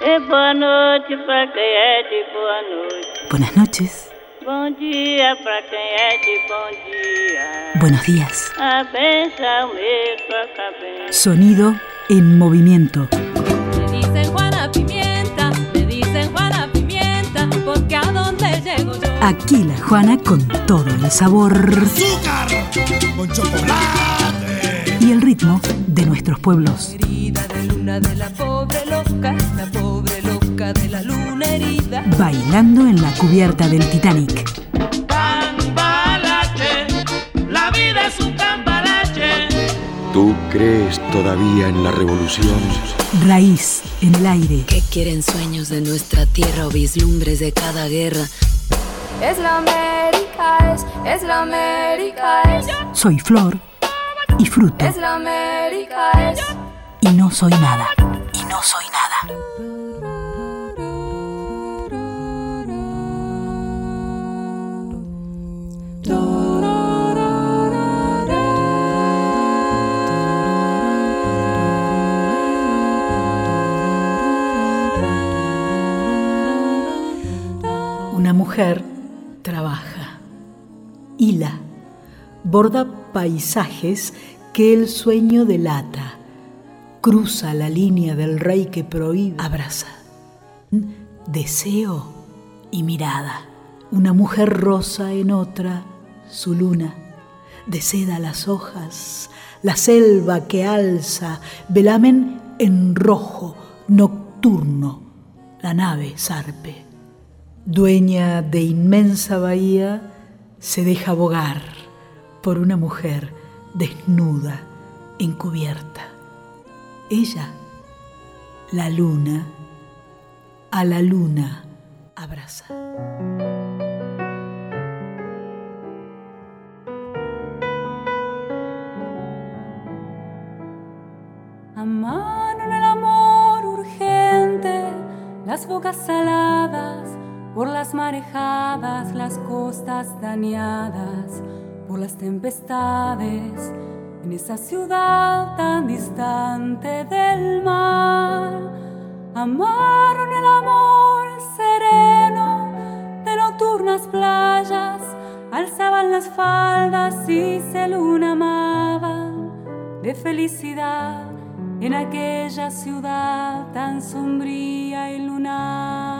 É boa noite pra quem é de boa noite. Buenas noches. Bom dia pra quem é de bom dia. Buenos días. A benção. Sonido en movimiento. Me dicen Juana Pimienta, me dicen Juana Pimienta, porque a dónde llego yo. Aquí la Juana con todo el sabor azúcar con chocolate. y el ritmo de nuestros pueblos. Herida de luna de la Bailando en la cubierta del Titanic. Cambalache, la vida es un cambalache. ¿Tú crees todavía en la revolución? Raíz en el aire. ¿Qué quieren sueños de nuestra tierra o vislumbres de cada guerra? Es la América, es, es la América, es, Soy flor y fruto. es la América, es. Y no soy nada. Y no soy nada. Mujer trabaja, hila, borda paisajes que el sueño delata, cruza la línea del rey que prohíbe, abraza, deseo y mirada. Una mujer rosa en otra, su luna, de seda las hojas, la selva que alza, velamen en rojo, nocturno, la nave zarpe dueña de inmensa bahía, se deja bogar por una mujer desnuda, encubierta. Ella, la luna, a la luna abraza. Amaron el amor urgente, las bocas saladas, por las marejadas, las costas dañadas, por las tempestades, en esa ciudad tan distante del mar. Amaron el amor sereno de nocturnas playas, alzaban las faldas y se luna amaban de felicidad en aquella ciudad tan sombría y lunar.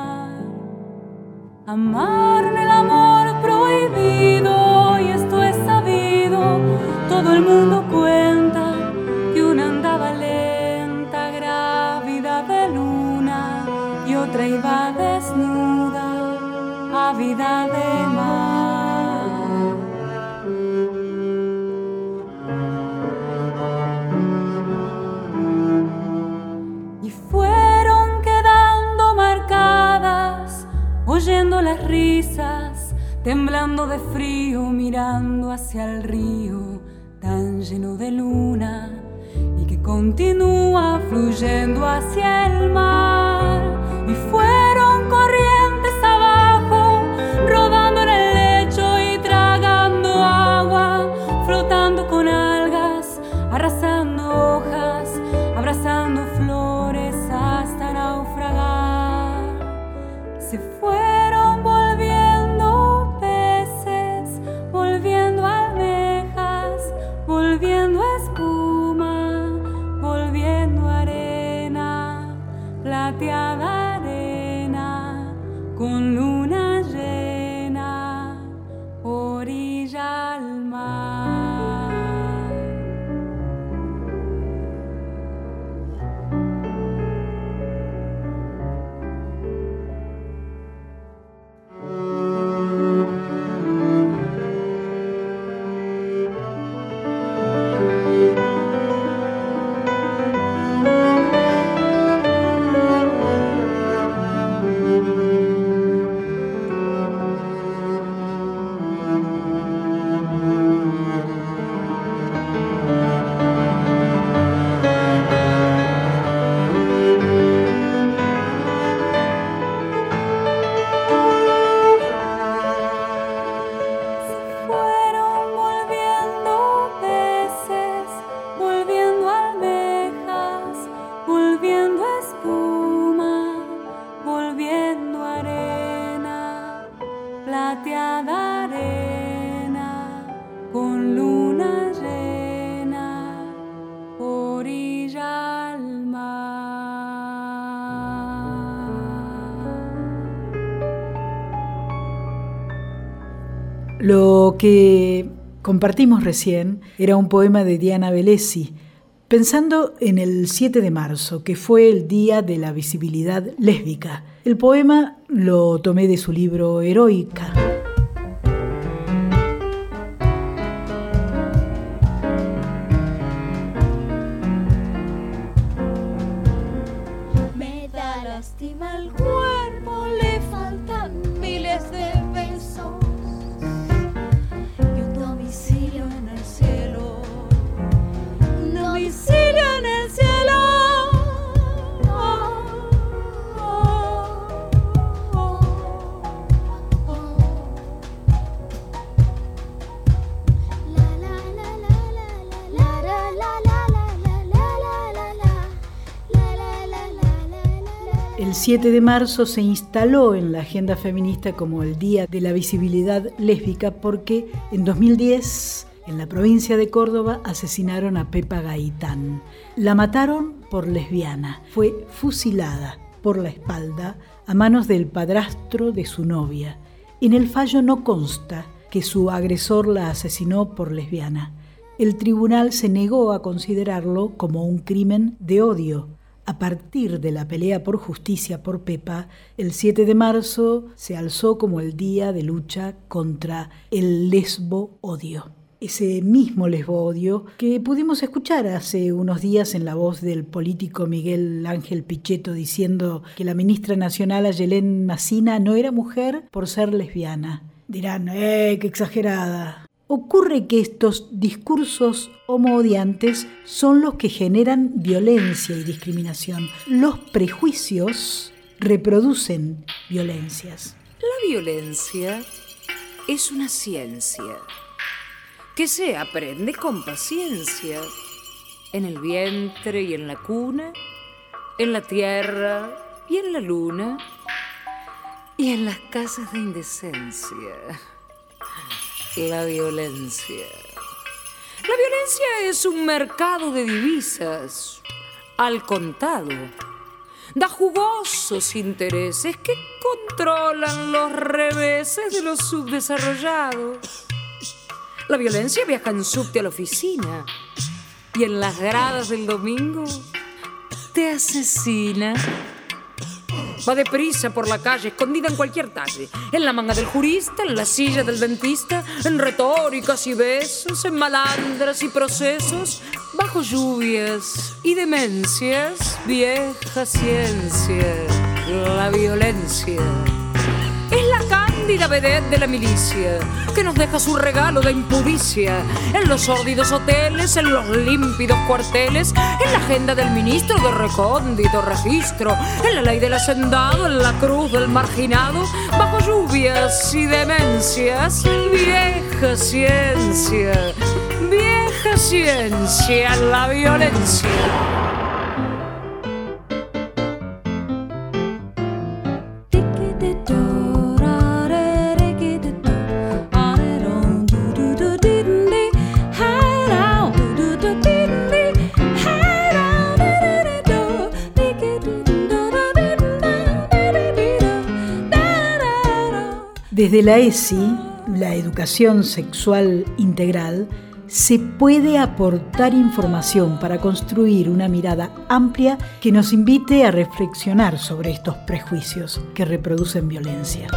Amaron el amor prohibido y esto es sabido, todo el mundo cuenta que una andaba lenta, grávida de luna y otra iba desnuda, ávida de temblando de frío, mirando hacia el río tan lleno de luna y que continúa fluyendo hacia el mar. Lo que compartimos recién era un poema de Diana Velesi, pensando en el 7 de marzo, que fue el Día de la Visibilidad Lésbica. El poema lo tomé de su libro Heroica. 7 de marzo se instaló en la agenda feminista como el Día de la Visibilidad Lésbica porque en 2010 en la provincia de Córdoba asesinaron a Pepa Gaitán. La mataron por lesbiana. Fue fusilada por la espalda a manos del padrastro de su novia. En el fallo no consta que su agresor la asesinó por lesbiana. El tribunal se negó a considerarlo como un crimen de odio. A partir de la pelea por justicia por Pepa, el 7 de marzo se alzó como el día de lucha contra el lesbo odio. Ese mismo lesbo odio que pudimos escuchar hace unos días en la voz del político Miguel Ángel Pichetto diciendo que la ministra nacional Ayelén Macina no era mujer por ser lesbiana. Dirán, ¡eh, qué exagerada! Ocurre que estos discursos homoodiantes son los que generan violencia y discriminación. Los prejuicios reproducen violencias. La violencia es una ciencia que se aprende con paciencia en el vientre y en la cuna, en la tierra y en la luna y en las casas de indecencia. La violencia. La violencia es un mercado de divisas al contado. Da jugosos intereses que controlan los reveses de los subdesarrollados. La violencia viaja en subte a la oficina y en las gradas del domingo te asesina. Va deprisa por la calle, escondida en cualquier talle. En la manga del jurista, en la silla del dentista, en retóricas y besos, en malandras y procesos, bajo lluvias y demencias, vieja ciencia, la violencia. Es la cándida vedette de la milicia que nos deja su regalo de impudicia en los sórdidos hoteles, en los límpidos cuarteles, en la agenda del ministro de recóndito registro, en la ley del hacendado, en la cruz del marginado, bajo lluvias y demencias, vieja ciencia, vieja ciencia, la violencia. Desde la ESI, la educación sexual integral, se puede aportar información para construir una mirada amplia que nos invite a reflexionar sobre estos prejuicios que reproducen violencia.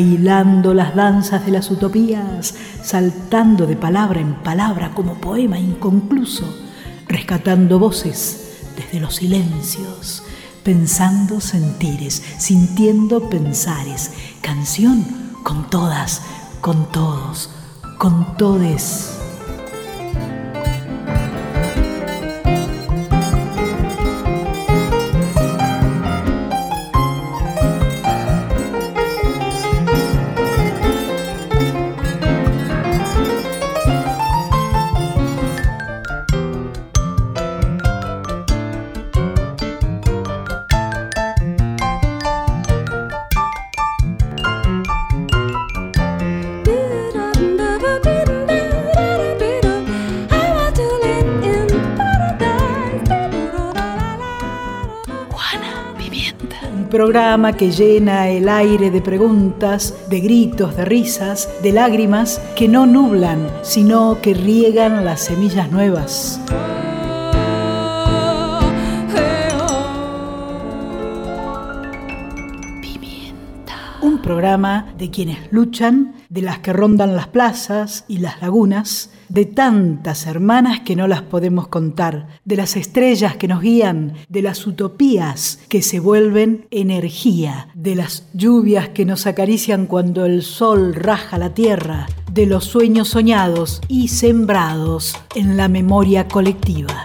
Bailando las danzas de las utopías, saltando de palabra en palabra como poema inconcluso, rescatando voces desde los silencios, pensando sentires, sintiendo pensares, canción con todas, con todos, con todes. Programa que llena el aire de preguntas, de gritos, de risas, de lágrimas que no nublan, sino que riegan las semillas nuevas. De quienes luchan, de las que rondan las plazas y las lagunas, de tantas hermanas que no las podemos contar, de las estrellas que nos guían, de las utopías que se vuelven energía, de las lluvias que nos acarician cuando el sol raja la tierra, de los sueños soñados y sembrados en la memoria colectiva.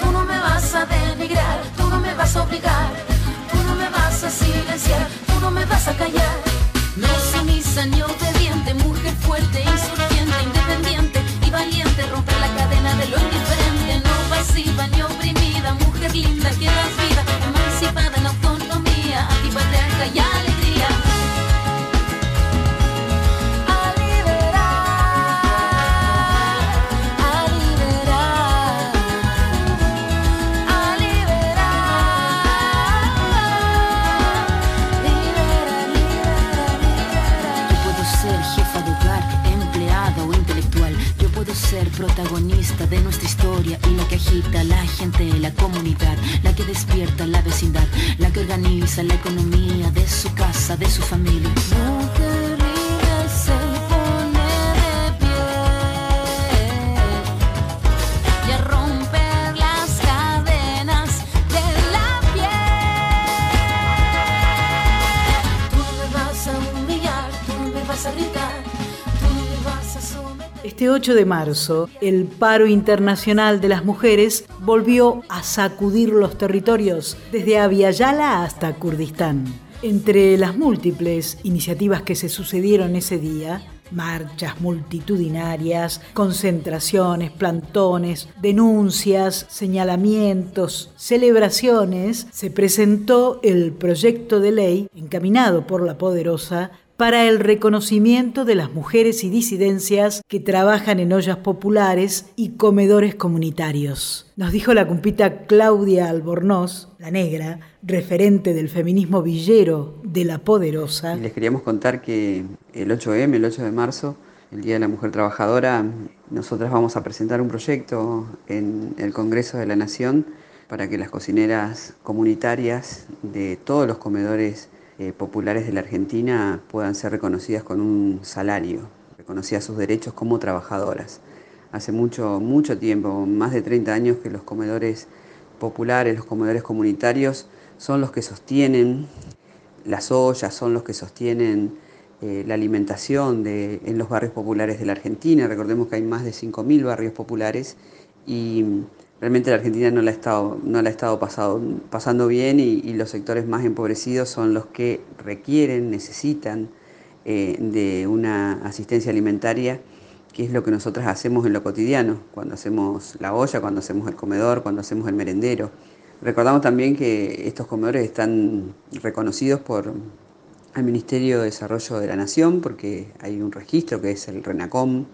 Tú no me vas a denigrar, tú no me vas a obligar, tú no me vas a silenciar, tú no me vas a callar. No sumisa ni obediente, mujer fuerte, insurgente, independiente y valiente, romper la cadena 18 de marzo, el paro internacional de las mujeres volvió a sacudir los territorios desde Aviala hasta Kurdistán. Entre las múltiples iniciativas que se sucedieron ese día, marchas multitudinarias, concentraciones, plantones, denuncias, señalamientos, celebraciones, se presentó el proyecto de ley encaminado por la poderosa para el reconocimiento de las mujeres y disidencias que trabajan en ollas populares y comedores comunitarios. Nos dijo la cumpita Claudia Albornoz, la negra, referente del feminismo villero de la poderosa. Y les queríamos contar que el 8M, el 8 de marzo, el Día de la Mujer Trabajadora, nosotras vamos a presentar un proyecto en el Congreso de la Nación para que las cocineras comunitarias de todos los comedores eh, populares de la Argentina puedan ser reconocidas con un salario, reconocidas sus derechos como trabajadoras. Hace mucho, mucho tiempo, más de 30 años que los comedores populares, los comedores comunitarios, son los que sostienen las ollas, son los que sostienen eh, la alimentación de, en los barrios populares de la Argentina. Recordemos que hay más de 5.000 barrios populares y realmente la Argentina no la ha estado, no la ha estado pasado, pasando bien y, los sectores más empobrecidos son los que requieren, necesitan eh, de una asistencia alimentaria, que es lo que nosotras hacemos en lo cotidiano, cuando hacemos la olla, cuando hacemos el comedor, cuando hacemos el merendero. Recordamos también que estos comedores están reconocidos por el Ministerio de Desarrollo de la Nación, porque hay un registro que es el RENACOM,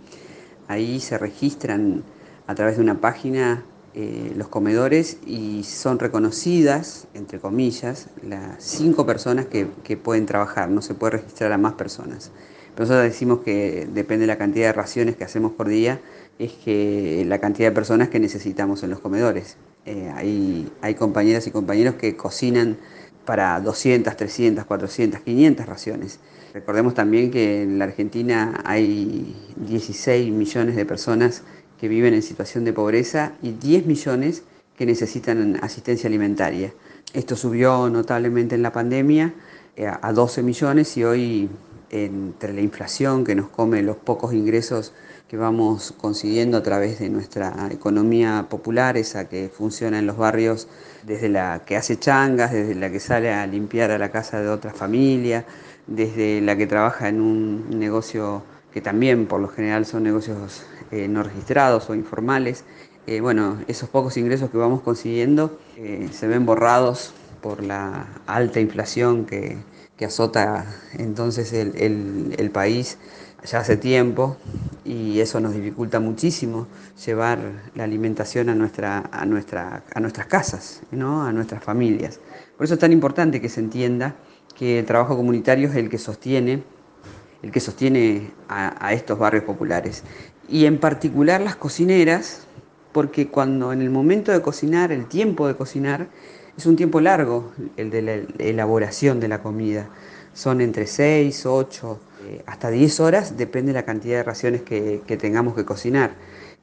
ahí se registran a través de una página eh, los comedores y son reconocidas, entre comillas, las cinco personas que, que, pueden trabajar, no se puede registrar a más personas. Nosotros decimos que depende de la cantidad de raciones que hacemos por día, es que la cantidad de personas que necesitamos en los comedores. Eh, hay, hay compañeras y compañeros que cocinan para 200, 300, 400, 500 raciones. Recordemos también que en la Argentina hay 16 millones de personas que viven en situación de pobreza y 10 millones que necesitan asistencia alimentaria. Esto subió notablemente en la pandemia eh, a 12 millones y hoy entre la inflación que nos come los pocos ingresos que vamos consiguiendo a través de nuestra economía popular, esa que funciona en los barrios, desde la que hace changas, desde la que sale a limpiar a la casa de otra familia, desde la que trabaja en un negocio que también por lo general son negocios eh, no registrados o informales. Eh, bueno, esos pocos ingresos que vamos consiguiendo eh, se ven borrados por la alta inflación que, que azota entonces el, el país ya hace tiempo y eso nos dificulta muchísimo llevar la alimentación a, nuestra, a, nuestra, a nuestras casas, ¿no? a nuestras familias. Por eso es tan importante que se entienda que el trabajo comunitario es el que sostiene, el que sostiene a, estos barrios populares. Y en particular las cocineras, porque cuando en el momento de cocinar, el tiempo de cocinar, es un tiempo largo el de la elaboración de la comida. Son entre 6, 8, eh, hasta 10 horas, depende de la cantidad de raciones que, tengamos que cocinar.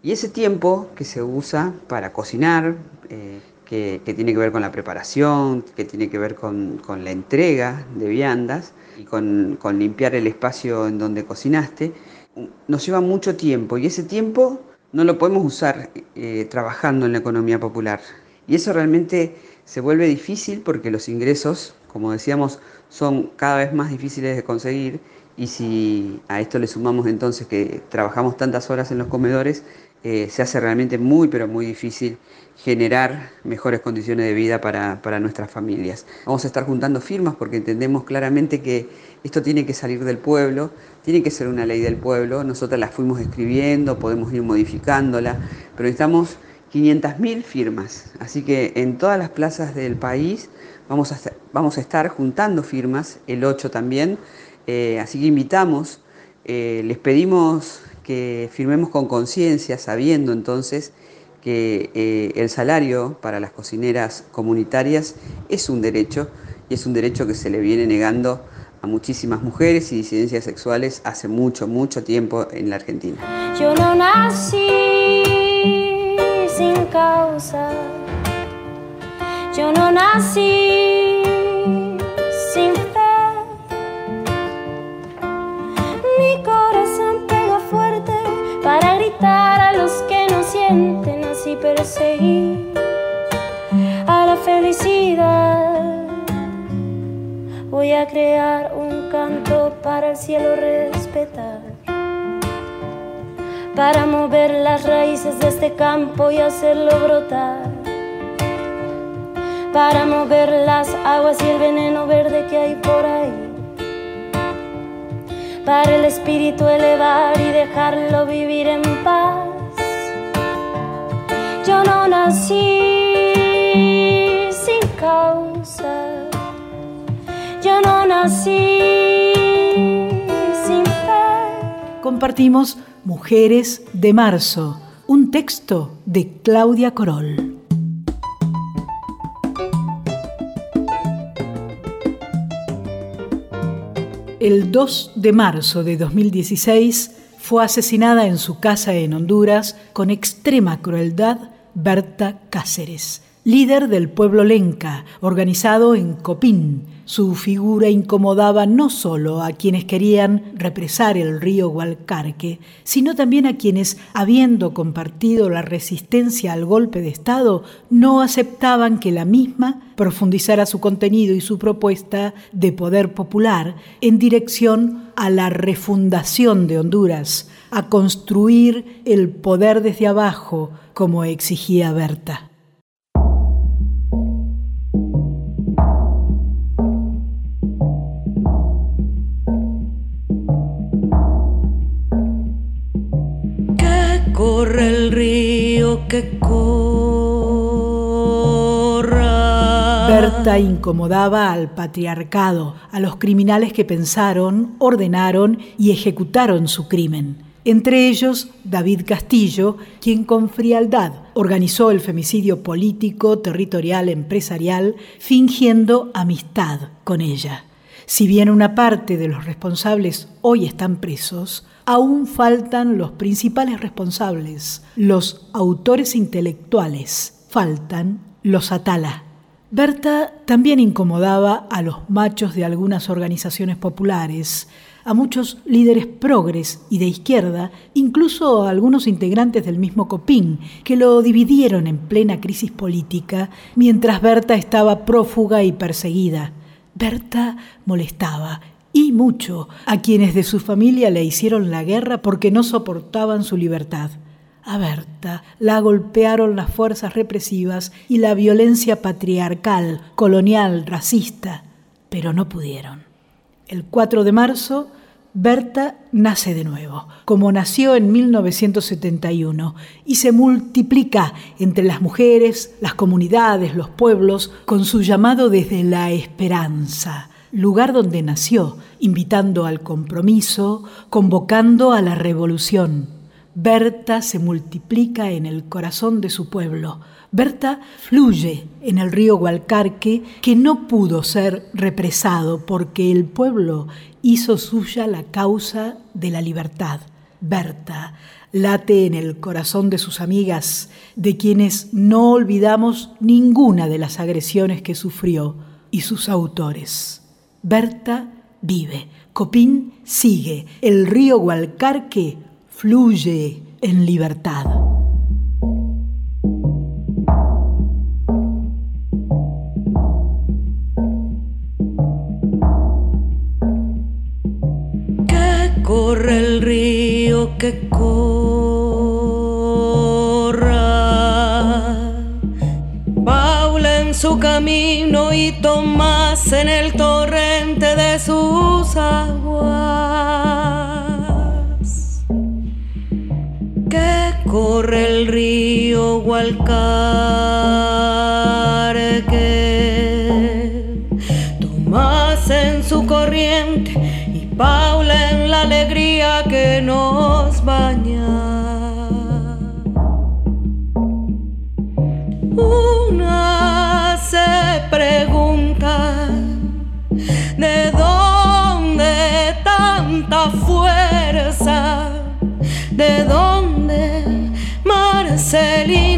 Y ese tiempo que se usa para cocinar, eh, que, tiene que ver con la preparación, que tiene que ver con, la entrega de viandas y con, limpiar el espacio en donde cocinaste, nos lleva mucho tiempo y ese tiempo no lo podemos usar eh, trabajando en la economía popular. Y eso realmente se vuelve difícil porque los ingresos, como decíamos, son cada vez más difíciles de conseguir y si a esto le sumamos entonces que trabajamos tantas horas en los comedores, eh, se hace realmente muy, pero muy difícil generar mejores condiciones de vida para, nuestras familias. Vamos a estar juntando firmas porque entendemos claramente que esto tiene que salir del pueblo, tiene que ser una ley del pueblo, nosotras la fuimos escribiendo, podemos ir modificándola, pero necesitamos 500.000 firmas, así que en todas las plazas del país vamos a, vamos a estar juntando firmas, el 8 también, eh, así que invitamos, eh, les pedimos que firmemos con conciencia, sabiendo entonces que eh, el salario para las cocineras comunitarias es un derecho y es un derecho que se le viene negando a muchísimas mujeres y disidencias sexuales hace mucho, mucho tiempo en la Argentina. Yo no nací sin causa, yo no nací perseguir a la felicidad. Voy a crear un canto para el cielo respetar, para mover las raíces de este campo y hacerlo brotar, para mover las aguas y el veneno verde que hay por ahí para el espíritu elevar y dejarlo vivir en paz. Yo no nací sin causa, yo no nací sin fe. Compartimos Mujeres de Marzo, un texto de Claudia Corol. el 2 de marzo de 2016 fue asesinada en su casa en Honduras con extrema crueldad Berta Cáceres, líder del pueblo lenca, organizado en Copín, su figura incomodaba no solo a quienes querían represar el río Hualcarque, sino también a quienes, habiendo compartido la resistencia al golpe de Estado, no aceptaban que la misma profundizara su contenido y su propuesta de poder popular en dirección a la refundación de Honduras, a construir el poder desde abajo, como exigía Berta. corre el río que corra. Berta incomodaba al patriarcado, a los criminales que pensaron, ordenaron y ejecutaron su crimen. Entre ellos, David Castillo, quien con frialdad organizó el femicidio político, territorial, empresarial, fingiendo amistad con ella. Si bien una parte de los responsables hoy están presos, aún faltan los principales responsables, los autores intelectuales, faltan los Atala. Berta también incomodaba a los machos de algunas organizaciones populares, a muchos líderes progres y de izquierda, incluso a algunos integrantes del mismo Copín, que lo dividieron en plena crisis política mientras Berta estaba prófuga y perseguida. Berta molestaba y mucho a quienes de su familia le hicieron la guerra porque no soportaban su libertad. A Berta la golpearon las fuerzas represivas y la violencia patriarcal, colonial, racista, pero no pudieron. El 4 de marzo, Berta nace de nuevo, como nació en 1971, y se multiplica entre las mujeres, las comunidades, los pueblos, con su llamado desde la esperanza, lugar donde nació, invitando al compromiso, convocando a la revolución Berta se multiplica en el corazón de su pueblo. Berta fluye en el río Gualcarque que no pudo ser represado porque el pueblo hizo suya la causa de la libertad. Berta late en el corazón de sus amigas, de quienes no olvidamos ninguna de las agresiones que sufrió, y sus autores. Berta vive, Copín sigue, el río Gualcarque fluye en libertad. Corre el río, que corra. Paula en su camino y Tomás en el torrente de sus aguas. corre el río Gualcarque. Que nos baña. Una se pregunta de dónde tanta fuerza, de dónde Marcelinas,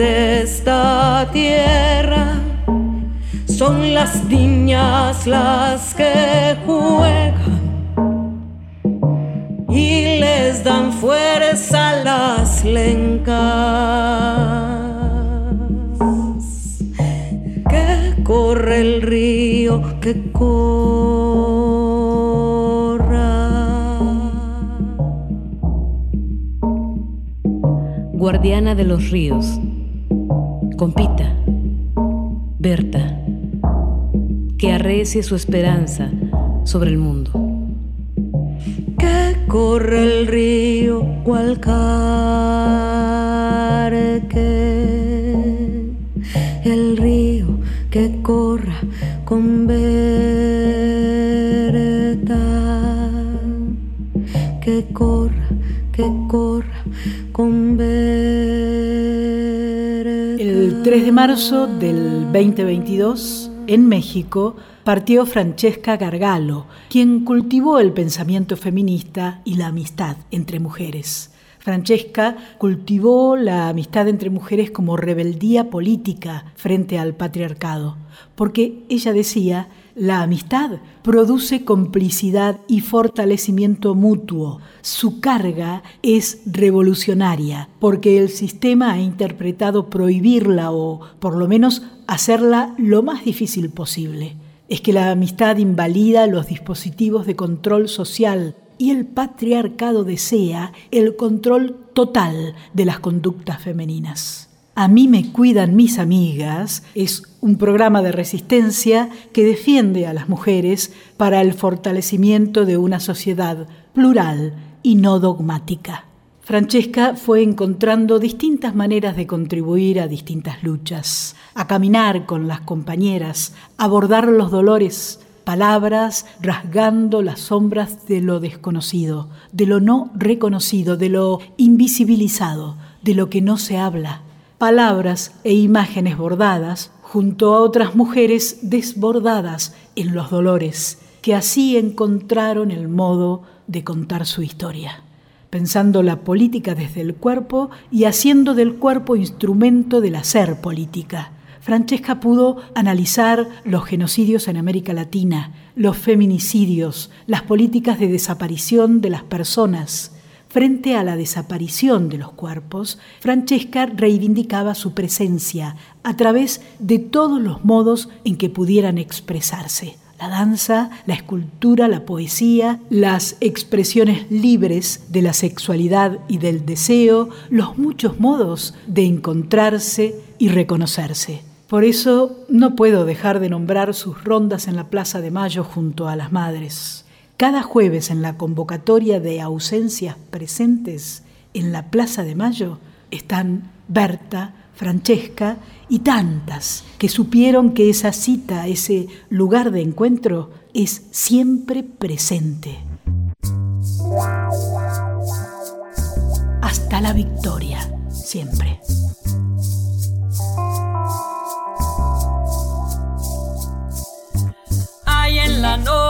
de esta tierra, son las niñas las que juegan y les dan fuerza las lencas. Que corre el río, que corra. Guardiana de los ríos, compita, Berta, que arrecie su esperanza sobre el mundo. Que corre el río Gualcarque, el río que corra, con que de marzo del 2022, en México, partió Francesca Gargalo, quien cultivó el pensamiento feminista y la amistad entre mujeres. Francesca cultivó la amistad entre mujeres como rebeldía política frente al patriarcado, porque ella decía, la amistad produce complicidad y fortalecimiento mutuo. Su carga es revolucionaria, porque el sistema ha interpretado prohibirla o, por lo menos, hacerla lo más difícil posible. Es que la amistad invalida los dispositivos de control social y el patriarcado desea el control total de las conductas femeninas. A mí me cuidan mis amigas es un programa de resistencia que defiende a las mujeres para el fortalecimiento de una sociedad plural y no dogmática. Francesca fue encontrando distintas maneras de contribuir a distintas luchas, a caminar con las compañeras, abordar los dolores, palabras rasgando las sombras de lo desconocido, de lo no reconocido, de lo invisibilizado, de lo que no se habla. Palabras e imágenes bordadas junto a otras mujeres desbordadas en los dolores, que así encontraron el modo de contar su historia, pensando la política desde el cuerpo y haciendo del cuerpo instrumento del hacer política Francesca pudo analizar los genocidios en América Latina, los feminicidios, las políticas de desaparición de las personas. Frente a la desaparición de los cuerpos, Francesca reivindicaba su presencia a través de todos los modos en que pudieran expresarse. La danza, la escultura, la poesía, las expresiones libres de la sexualidad y del deseo, los muchos modos de encontrarse y reconocerse. Por eso no puedo dejar de nombrar sus rondas en la Plaza de Mayo junto a las madres. Cada jueves en la convocatoria de ausencias presentes en la Plaza de Mayo están Berta, Francesca y tantas que supieron que esa cita, ese lugar de encuentro, es siempre presente. Hasta la victoria, siempre. la noche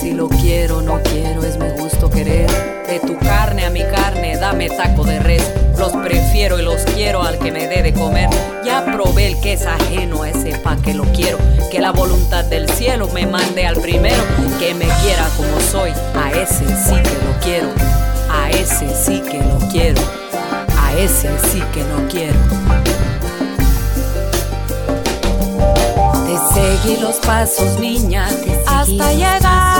Si lo quiero, no quiero, es mi gusto querer. De tu carne a mi carne, dame taco de res. Los prefiero y los quiero al que me dé de comer. Ya probé el que es ajeno a ese pa' que lo quiero. Que la voluntad del cielo me mande al primero. Que me quiera como soy, a ese sí que lo quiero. A ese sí que lo quiero. A ese sí que lo quiero. seguí los pasos, niña, hasta llegar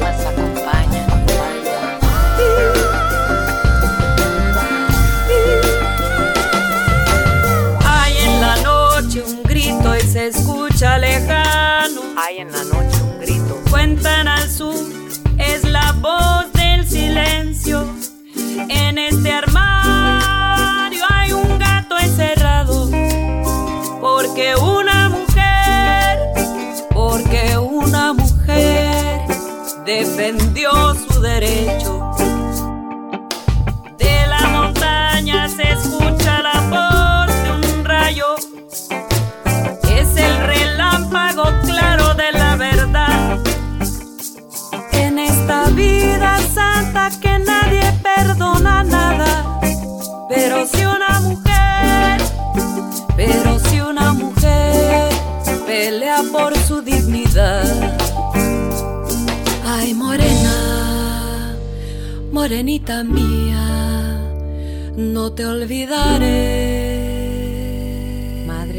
En este armario hay un gato encerrado. Porque una mujer, porque una mujer defendió su derecho. Morena, morenita mía, no te olvidaré.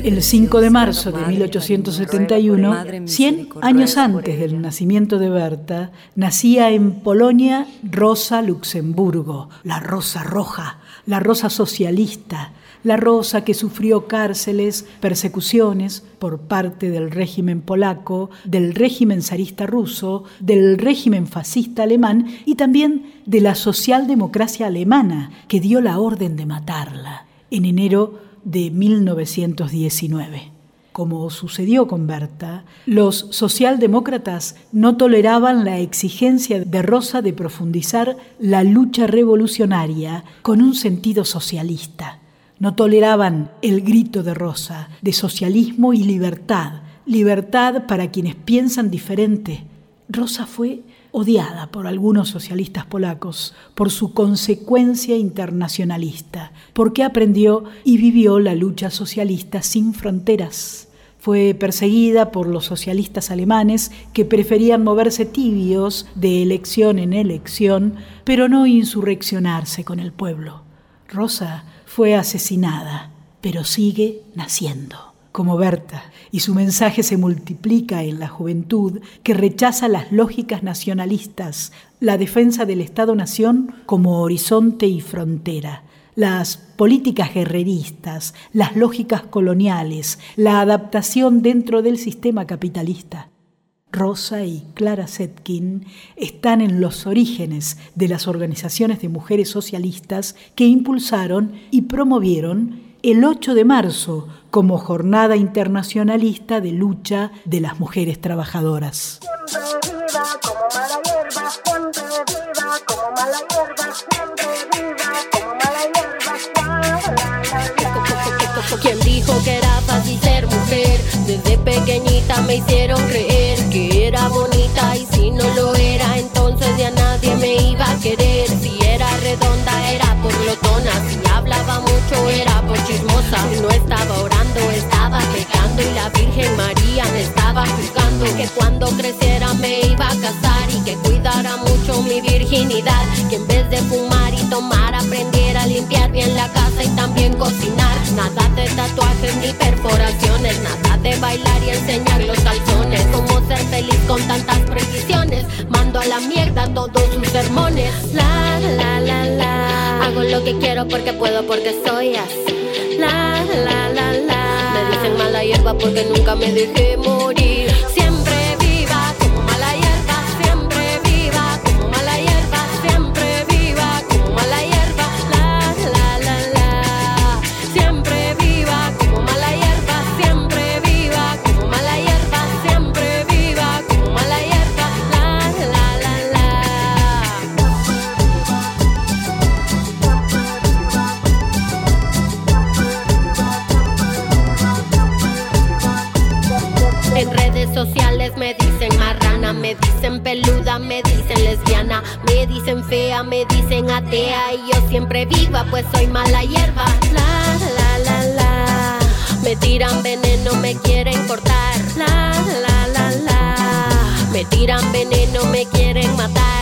El 5 de marzo de 1871, 100 años antes del nacimiento de Berta, nacía en Polonia Rosa Luxemburgo, la Rosa Roja, la Rosa Socialista, la Rosa que sufrió cárceles, persecuciones por parte del régimen polaco, del régimen zarista ruso, del régimen fascista alemán y también de la socialdemocracia alemana, que dio la orden de matarla en enero de 1919. Como sucedió con Berta, los socialdemócratas no toleraban la exigencia de Rosa de profundizar la lucha revolucionaria con un sentido socialista. No toleraban el grito de Rosa de socialismo y libertad, libertad para quienes piensan diferente. Rosa fue odiada por algunos socialistas polacos por su consecuencia internacionalista, porque aprendió y vivió la lucha socialista sin fronteras. Fue perseguida por los socialistas alemanes que preferían moverse tibios de elección en elección, pero no insurreccionarse con el pueblo. Rosa fue asesinada, pero sigue naciendo, como Berta, y su mensaje se multiplica en la juventud que rechaza las lógicas nacionalistas, la defensa del Estado-Nación como horizonte y frontera, las políticas guerreristas, las lógicas coloniales, la adaptación dentro del sistema capitalista. Rosa y Clara Zetkin están en los orígenes de las organizaciones de mujeres socialistas que impulsaron y promovieron el 8 de marzo como Jornada Internacionalista de Lucha de las Mujeres Trabajadoras. Siempre viva como mala hierba, siempre viva como mala hierba, siempre viva como mala hierba. ¿Quién dijo que era fácil ser mujer? Desde pequeñita me hicieron creer si no lo era, entonces ya nadie me iba a querer. Si era redonda era por glotona, si hablaba mucho era por chismosa. Si no estaba orando, estaba pecando y la Virgen María me estaba juzgando. Que cuando creciera me iba a casar y que cuidara mucho mi virginidad. Que en vez de fumar y tomar aprendiera a limpiar bien la casa y también cocinar. Nada de tatuajes ni perforaciones, nada de bailar y enseñar los feliz con tantas precisiones. Mando a la mierda todos sus sermones. La la la la. Hago lo que quiero porque puedo, porque soy así. La la la la. Me dicen mala hierba porque nunca me dejé morir. Me dicen atea y yo siempre viva, pues soy mala hierba. La la la la. Me tiran veneno, me quieren cortar. La la la la. Me tiran veneno, me quieren matar.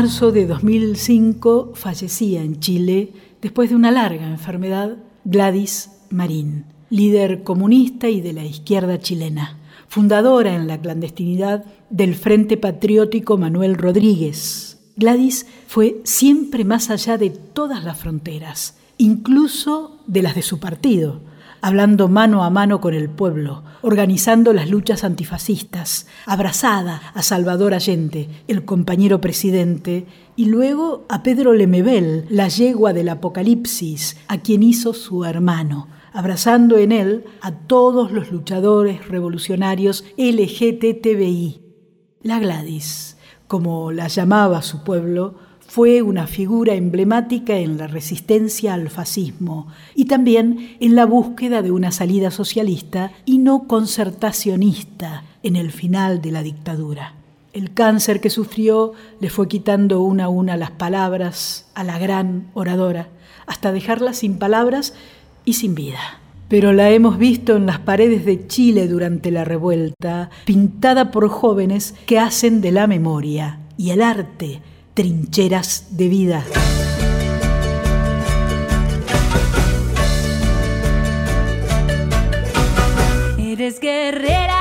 Marzo de 2005 fallecía en Chile, después de una larga enfermedad, Gladys Marín, líder comunista y de la izquierda chilena, fundadora en la clandestinidad del Frente Patriótico Manuel Rodríguez. Gladys fue siempre más allá de todas las fronteras, incluso de las de su partido, hablando mano a mano con el pueblo, organizando las luchas antifascistas, abrazada a Salvador Allende, el compañero presidente, y luego a Pedro Lemebel, la yegua del apocalipsis, a quien hizo su hermano, abrazando en él a todos los luchadores revolucionarios LGTBI. La Gladys, como la llamaba su pueblo, fue una figura emblemática en la resistencia al fascismo y también en la búsqueda de una salida socialista y no concertacionista en el final de la dictadura. El cáncer que sufrió le fue quitando una a una las palabras a la gran oradora, hasta dejarla sin palabras y sin vida. Pero la hemos visto en las paredes de Chile durante la revuelta, pintada por jóvenes que hacen de la memoria y el arte trincheras de vida. Eres guerrera,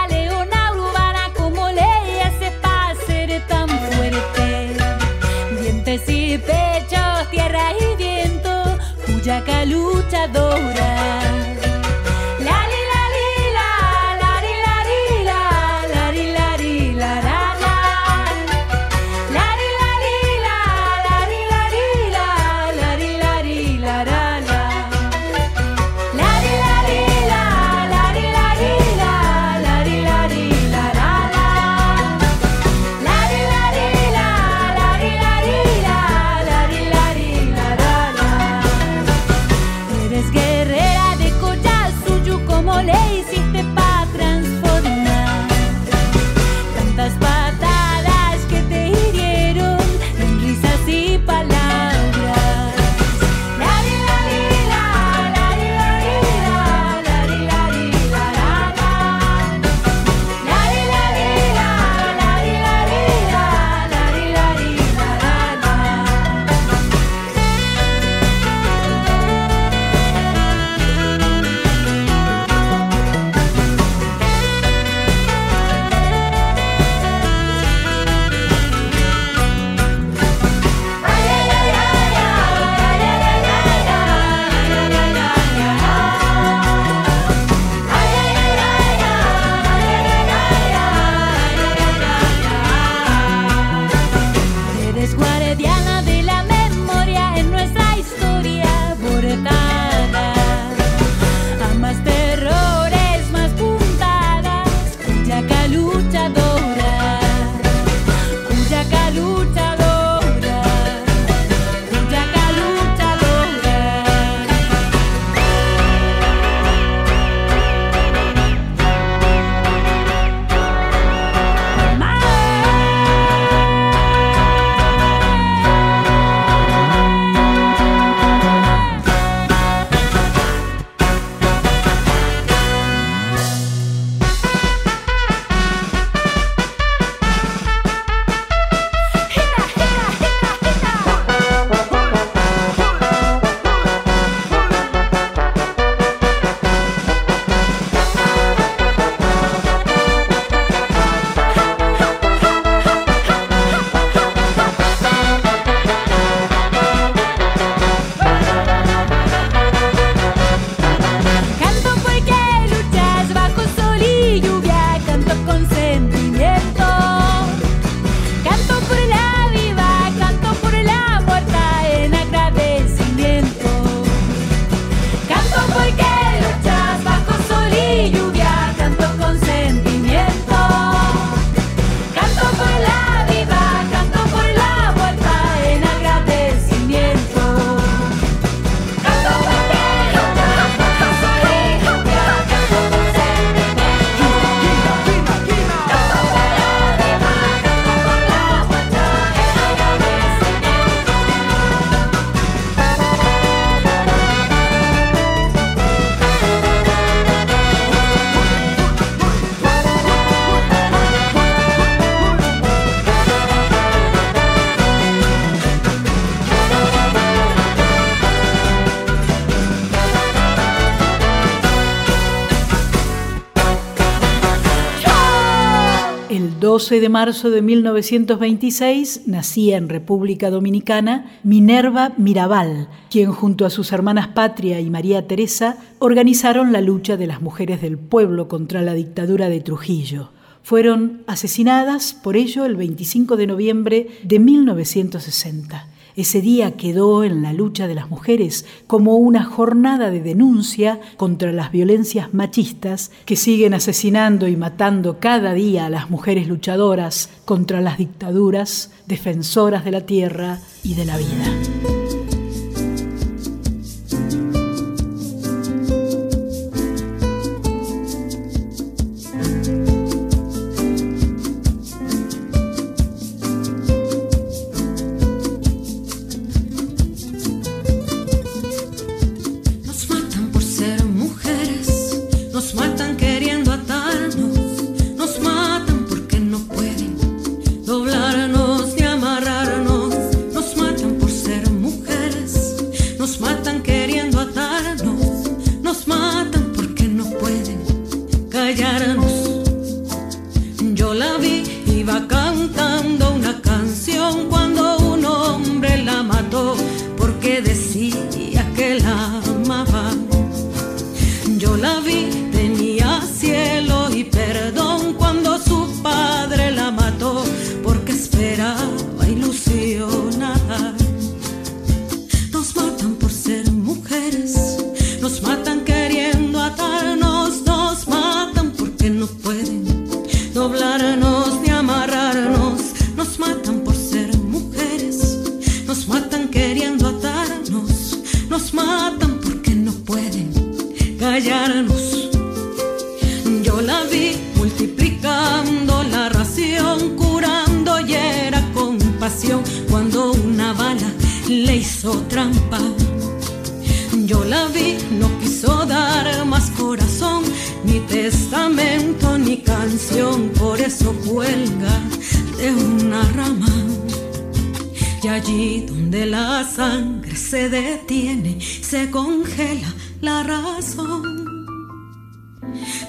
12 de marzo de 1926 nacía en República Dominicana Minerva Mirabal, quien junto a sus hermanas Patria y María Teresa organizaron la lucha de las mujeres del pueblo contra la dictadura de Trujillo. Fueron asesinadas por ello el 25 de noviembre de 1960. Ese día quedó en la lucha de las mujeres como una jornada de denuncia contra las violencias machistas que siguen asesinando y matando cada día a las mujeres luchadoras contra las dictaduras, defensoras de la tierra y de la vida.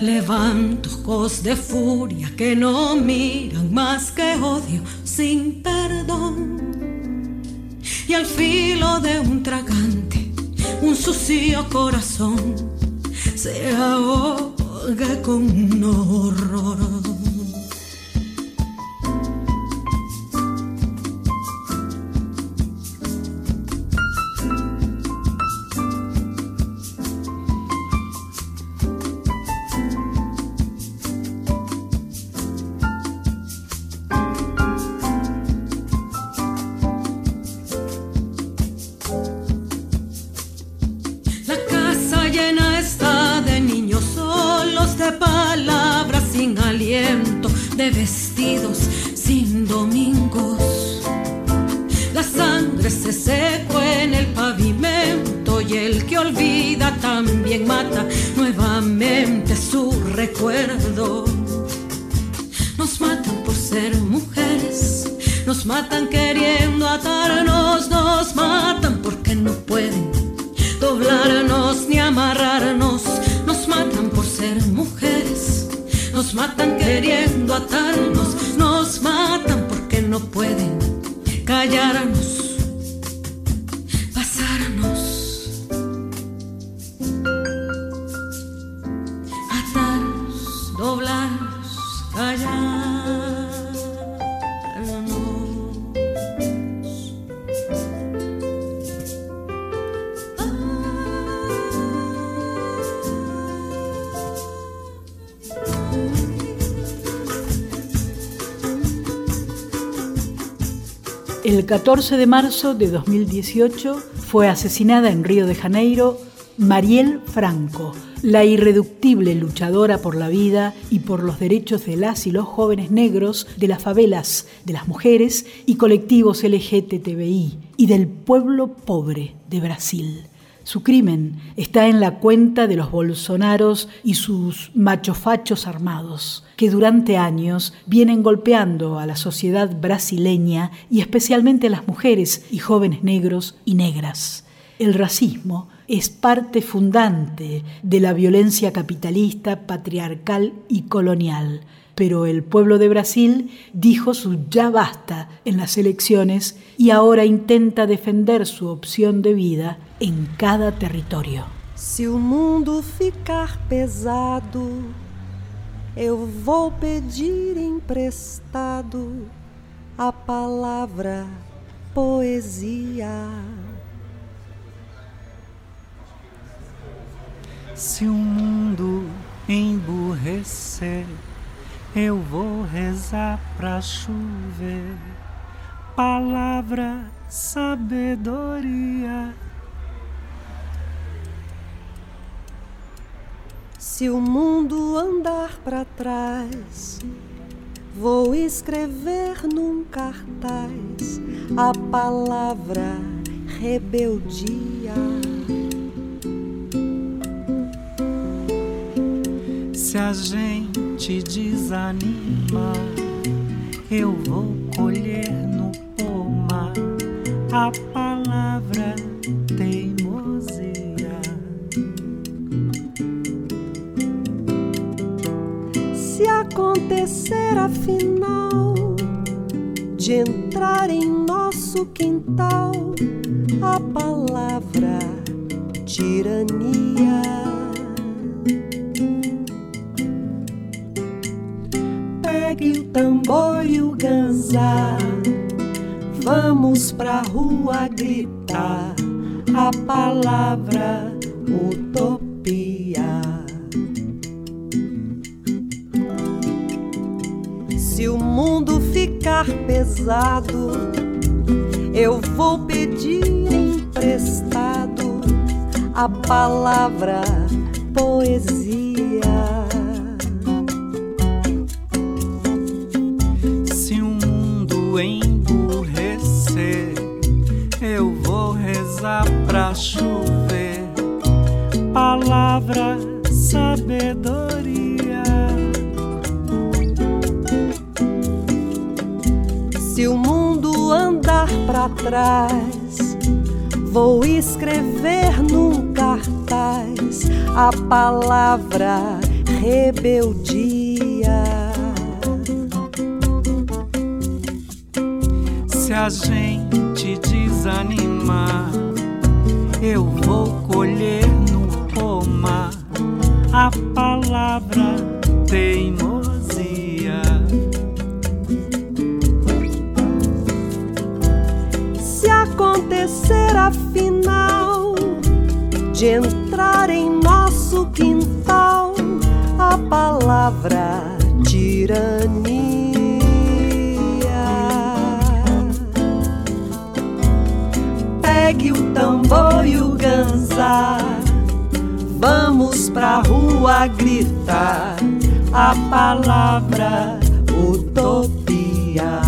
Levantos de furia que no miran más que odio sin perdón. Y al filo de un tragante, un sucio corazón se ahoga con un horror. El 14 de marzo de 2018 fue asesinada en Río de Janeiro Mariel Franco, la irreductible luchadora por la vida y por los derechos de las y los jóvenes negros, de las favelas, de las mujeres y colectivos LGTBI y del pueblo pobre de Brasil. Su crimen está en la cuenta de los bolsonaros y sus machofachos armados, que durante años vienen golpeando a la sociedad brasileña y especialmente a las mujeres y jóvenes negros y negras. El racismo es parte fundante de la violencia capitalista, patriarcal y colonial. Pero el pueblo de Brasil dijo su ya basta en las elecciones y ahora intenta defender su opción de vida en cada territorio. Si o mundo ficar pesado, eu vou pedir emprestado a palavra poesia. Se o mundo emburrecer, eu vou rezar pra chover. Palavra, sabedoria. Se o mundo andar para trás, vou escrever num cartaz a palavra rebeldia. Se a gente desanima, eu vou colher no pomar a palavra teimosia. Se acontecer afinal de entrar em nosso quintal a palavra ganzá. Vamos pra rua gritar a palavra utopia. Se o mundo ficar pesado, eu vou pedir emprestado a palavra trás, vou escrever num cartaz a palavra rebeldia. Se a gente desanimar, eu vou colher no pomar a palavra teimosia. Acontecer afinal de entrar em nosso quintal a palavra tirania. Pegue o tambor e o ganzá. Vamos pra rua gritar a palavra utopia.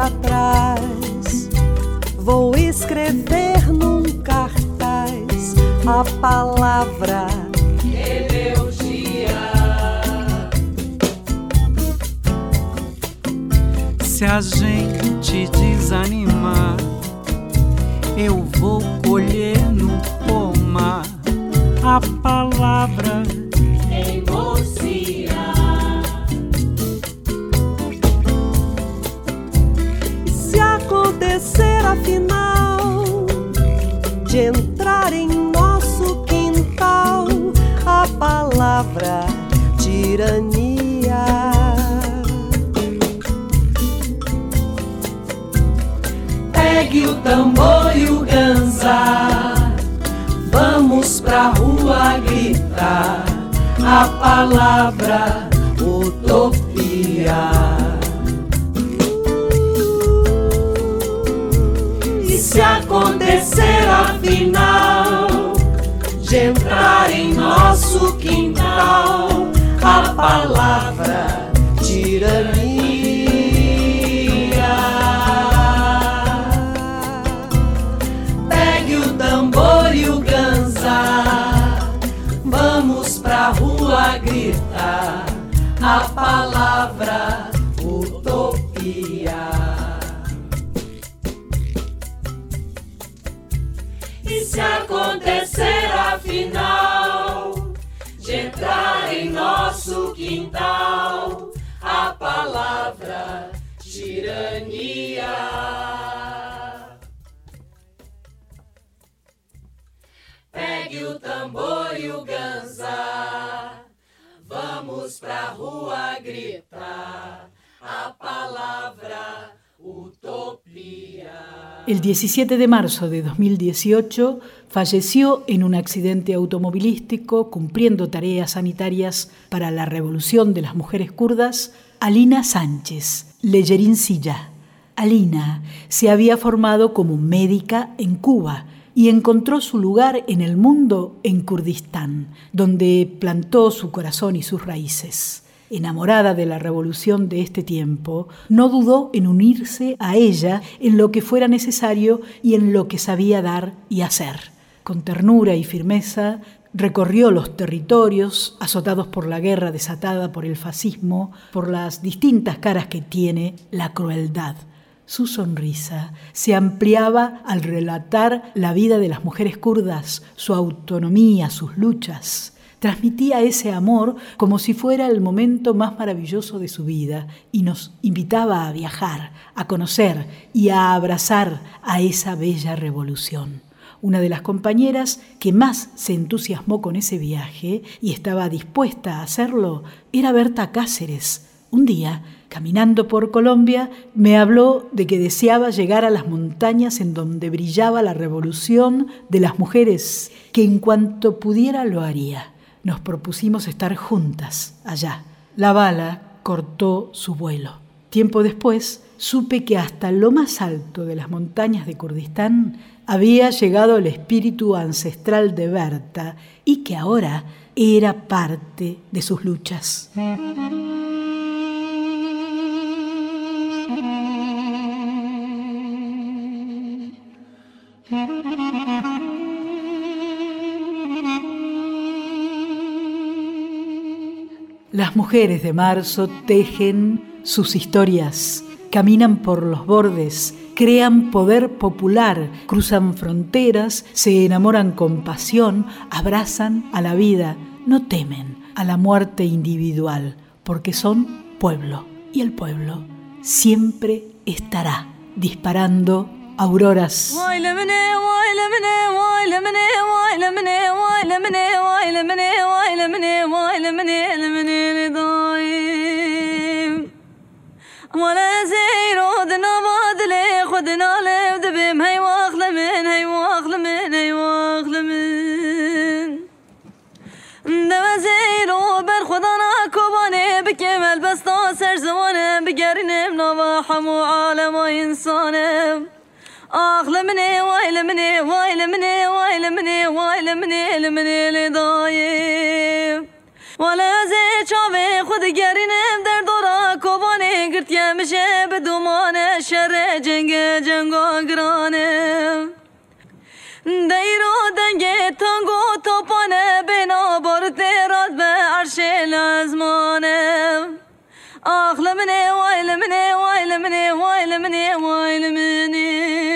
Para trás, vou escrever num cartaz a palavra. Se a gente desanimar, eu vou colher no pomar a palavra de entrar em nosso quintal a palavra tirania. Pegue o tambor e o ganzá. Vamos pra rua gritar a palavra utopia. Acontecer afinal de entrar em nosso quintal a palavra tirania. Pegue o tambor e o ganzá, vamos pra rua gritar a palavra acontecer afinal de entrar em nosso quintal a palavra tirania. Pegue o tambor e o ganzá, vamos pra rua gritar a palavra El 17 de marzo de 2018 falleció en un accidente automovilístico cumpliendo tareas sanitarias para la revolución de las mujeres kurdas Alina Sánchez, Leyerin Silla. Alina se había formado como médica en Cuba y encontró su lugar en el mundo en Kurdistán, donde plantó su corazón y sus raíces enamorada de la revolución de este tiempo, no dudó en unirse a ella en lo que fuera necesario y en lo que sabía dar y hacer. Con ternura y firmeza recorrió los territorios azotados por la guerra desatada por el fascismo, por las distintas caras que tiene la crueldad. Su sonrisa se ampliaba al relatar la vida de las mujeres kurdas, su autonomía, sus luchas transmitía ese amor como si fuera el momento más maravilloso de su vida y nos invitaba a viajar, a conocer y a abrazar a esa bella revolución. Una de las compañeras que más se entusiasmó con ese viaje y estaba dispuesta a hacerlo era Berta Cáceres. Un día, caminando por Colombia, me habló de que deseaba llegar a las montañas en donde brillaba la revolución de las mujeres, que en cuanto pudiera lo haría nos propusimos estar juntas allá. La bala cortó su vuelo. Tiempo después supe que hasta lo más alto de las montañas de Kurdistán había llegado el espíritu ancestral de Berta y que ahora era parte de sus luchas. Las mujeres de marzo tejen sus historias, caminan por los bordes, crean poder popular, cruzan fronteras, se enamoran con pasión, abrazan a la vida, no temen a la muerte individual, porque son pueblo y el pueblo siempre estará disparando auroras. ولا زيرو دنا بادلي خدنا لب دبم هي واخل من هي واخل من هي واخل من دما زيرو بر خدانا كوباني بكمل بس سر زمانه بگرنم نوا حمو عالم و انسانم آخل مني وایل مني وایل مني وایل مني وایل مني لمني لدايم ولا زي چاوه خود گرینم در دورا کوبانه گرت میشه به دومان شر جنگ جنگا گرانه دیرو دنگ تانگو توپانه بنا بار تیرات به عرش لازمانه آخ لمنه وای لمنه وای لمنه وای لمنه وای لمنه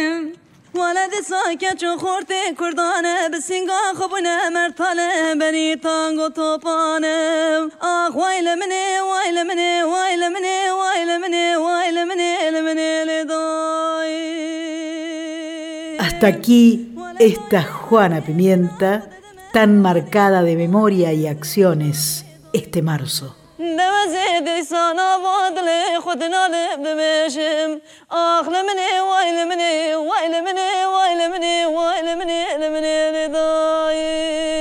ولد ساکت چون خورته کردانه به سینگا خوبونه مرتاله بنی تانگو توپانه آخ وایل منه وایل منه وایل منه وایل منه وایل منه لمنه لدای Hasta aquí esta Juana Pimienta, tan marcada de memoria y acciones este marzo. دوزيد سانا فاضلي خدنا لبمشم آخ لمني ويل مني ويل مني ويل مني ويل مني لمني لضايب